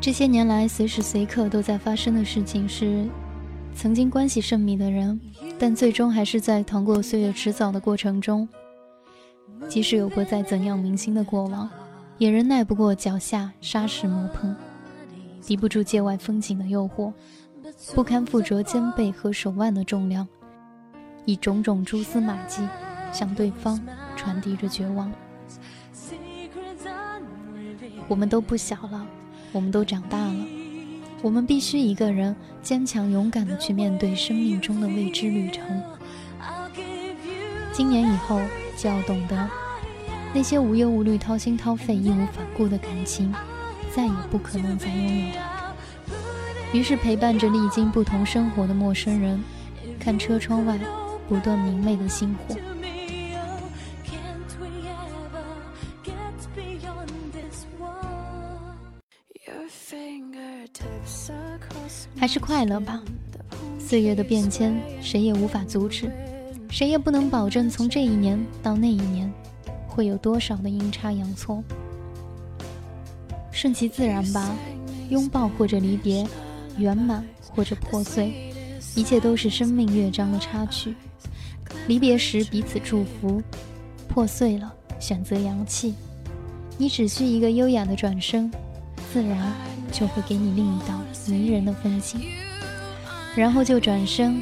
这些年来，随时随刻都在发生的事情是：曾经关系甚密的人，但最终还是在淌过岁月迟早的过程中，即使有过再怎样铭心的过往，也仍耐不过脚下沙石磨碰，抵不住界外风景的诱惑，不堪附着肩背和手腕的重量，以种种蛛丝马迹向对方传递着绝望。我们都不小了。我们都长大了，我们必须一个人坚强勇敢地去面对生命中的未知旅程。今年以后就要懂得，那些无忧无虑、掏心掏肺、义无反顾的感情，再也不可能再拥有。于是陪伴着历经不同生活的陌生人，看车窗外不断明媚的星火。还是快乐吧。岁月的变迁，谁也无法阻止，谁也不能保证从这一年到那一年会有多少的阴差阳错。顺其自然吧，拥抱或者离别，圆满或者破碎，一切都是生命乐章的插曲。离别时彼此祝福，破碎了选择扬弃。你只需一个优雅的转身，自然就会给你另一道。迷人的风景，然后就转身，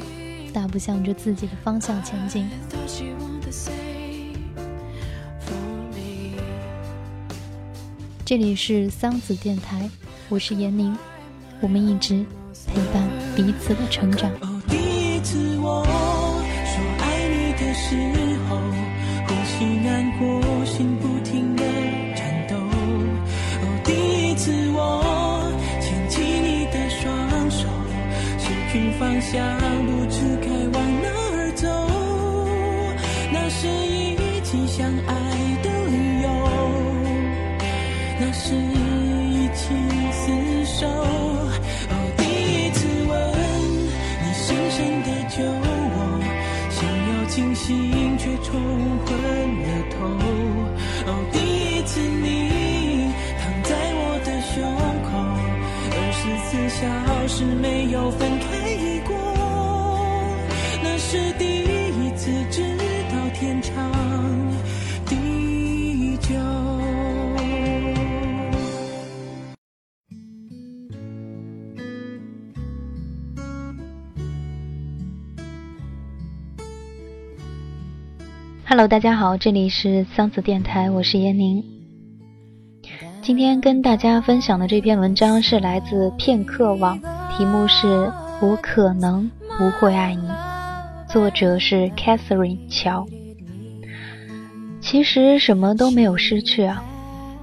大步向着自己的方向前进。这里是桑子电台，我是闫宁，我们一直陪伴彼此的成长。想，不知该往哪儿走。那是一起相爱的理由，那是一起厮守。哦，第一次吻你深深的酒窝，想要清醒却冲昏了头。哦，第一次你躺在我的胸口，二十四小时没有分开，是第一次知道天长地久。Hello，大家好，这里是桑子电台，我是闫宁。今天跟大家分享的这篇文章是来自片刻网，题目是《我可能不会爱你》，作者是 Catherine 乔。其实什么都没有失去啊，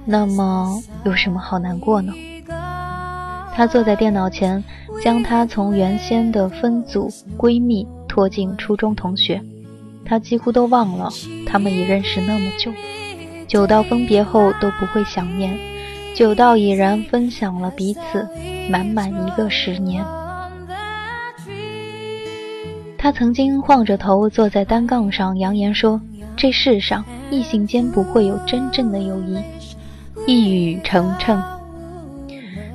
那么有什么好难过呢？她坐在电脑前，将她从原先的分组闺蜜拖进初中同学。她几乎都忘了，他们已认识那么久，久到分别后都不会想念，久到已然分享了彼此满满一个十年。他曾经晃着头坐在单杠上，扬言说：“这世上异性间不会有真正的友谊。”一语成谶。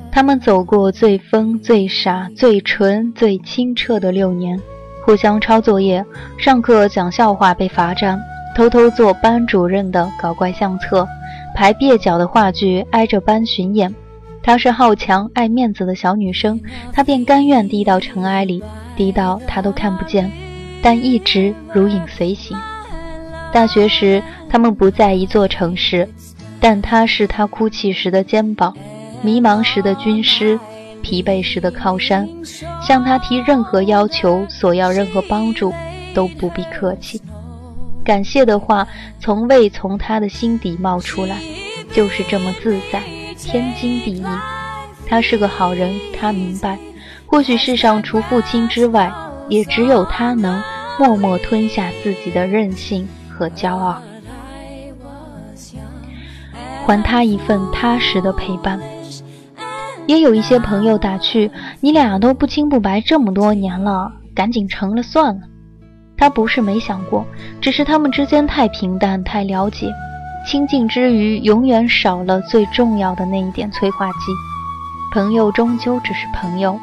他们走过最疯、最傻、最纯、最清澈的六年。互相抄作业，上课讲笑话被罚站，偷偷做班主任的搞怪相册，排蹩脚的话剧挨着班巡演。她是好强爱面子的小女生，她便甘愿低到尘埃里，低到他都看不见，但一直如影随形。大学时，他们不在一座城市，但他是她哭泣时的肩膀，迷茫时的军师。疲惫时的靠山，向他提任何要求、索要任何帮助，都不必客气。感谢的话从未从他的心底冒出来，就是这么自在，天经地义。他是个好人，他明白，或许世上除父亲之外，也只有他能默默吞下自己的任性和骄傲，还他一份踏实的陪伴。也有一些朋友打趣：“你俩都不清不白这么多年了，赶紧成了算了。”他不是没想过，只是他们之间太平淡、太了解，亲近之余，永远少了最重要的那一点催化剂。朋友终究只是朋友。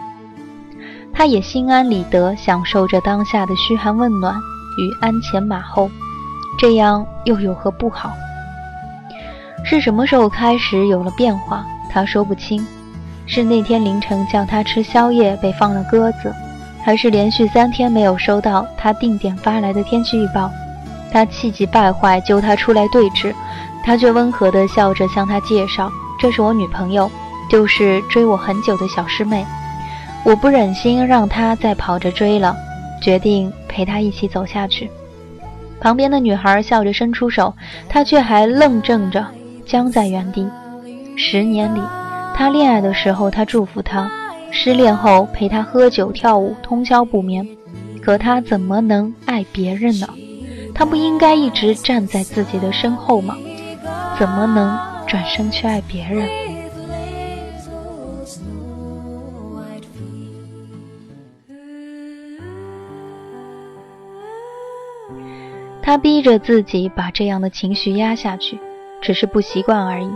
他也心安理得享受着当下的嘘寒问暖与鞍前马后，这样又有何不好？是什么时候开始有了变化？他说不清。是那天凌晨叫他吃宵夜被放了鸽子，还是连续三天没有收到他定点发来的天气预报？他气急败坏揪他出来对峙，他却温和地笑着向他介绍：“这是我女朋友，就是追我很久的小师妹。”我不忍心让他再跑着追了，决定陪他一起走下去。旁边的女孩笑着伸出手，他却还愣怔着，僵在原地。十年里，他恋爱的时候他祝福他，失恋后陪他喝酒跳舞，通宵不眠。可他怎么能爱别人呢？他不应该一直站在自己的身后吗？怎么能转身去爱别人？他逼着自己把这样的情绪压下去，只是不习惯而已。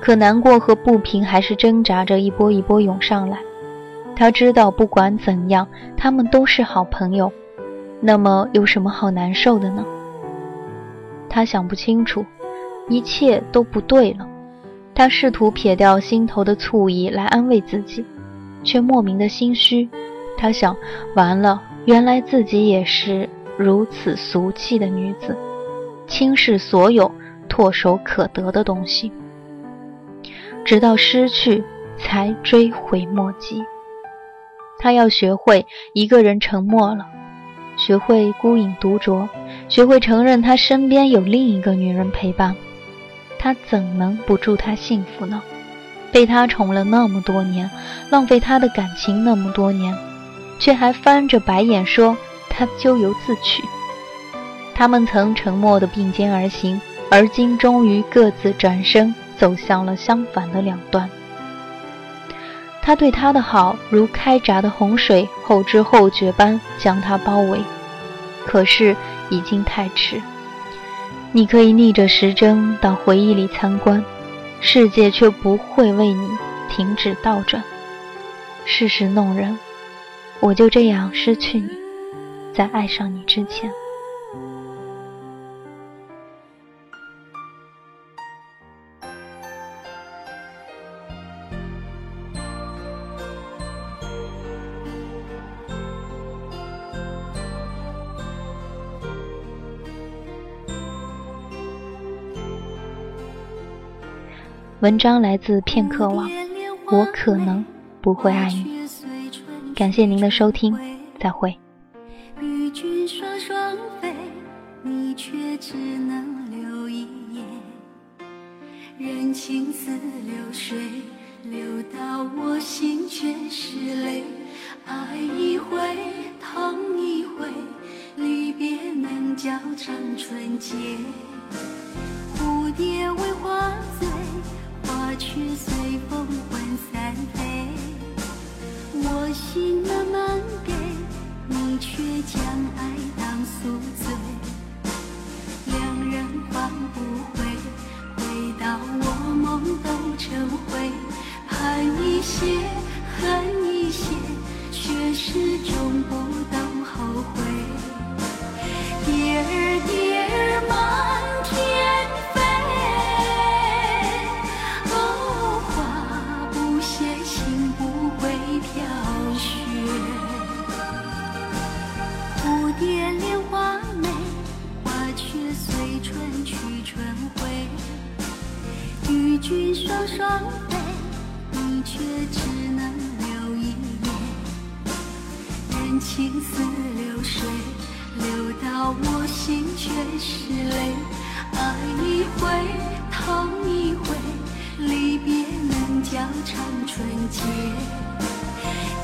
可难过和不平还是挣扎着一波一波涌上来。他知道，不管怎样，他们都是好朋友。那么有什么好难受的呢？他想不清楚，一切都不对了。他试图撇掉心头的醋意来安慰自己，却莫名的心虚。他想，完了，原来自己也是。如此俗气的女子，轻视所有唾手可得的东西，直到失去才追悔莫及。她要学会一个人沉默了，学会孤影独酌，学会承认她身边有另一个女人陪伴。她怎能不祝她幸福呢？被他宠了那么多年，浪费他的感情那么多年，却还翻着白眼说。他咎由自取。他们曾沉默地并肩而行，而今终于各自转身，走向了相反的两端。他对她的好，如开闸的洪水，后知后觉般将她包围。可是已经太迟。你可以逆着时针到回忆里参观，世界却不会为你停止倒转。世事弄人，我就这样失去你。在爱上你之前，文章来自片刻网，我可能不会爱你。感谢您的收听，再会。情似流水，流到我心却是泪。爱一回，痛一回，离别能较长纯洁。蝴蝶为花醉，花却随风魂散飞。我心慢慢给，你却将爱当宿醉。两人换不回，回到我梦都成灰。盼一些，恨一些，却始终不懂后悔。蝶儿蝶却只能留一眼任情似流水流到我心全是泪。爱一回痛一回离别能叫长春节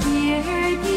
蝶儿